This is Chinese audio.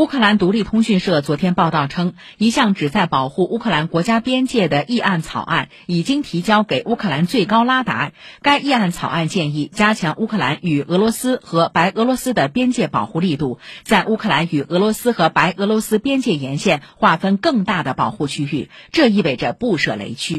乌克兰独立通讯社昨天报道称，一项旨在保护乌克兰国家边界的议案草案已经提交给乌克兰最高拉达。该议案草案建议加强乌克兰与俄罗斯和白俄罗斯的边界保护力度，在乌克兰与俄罗斯和白俄罗斯边界沿线划分更大的保护区域，这意味着不设雷区。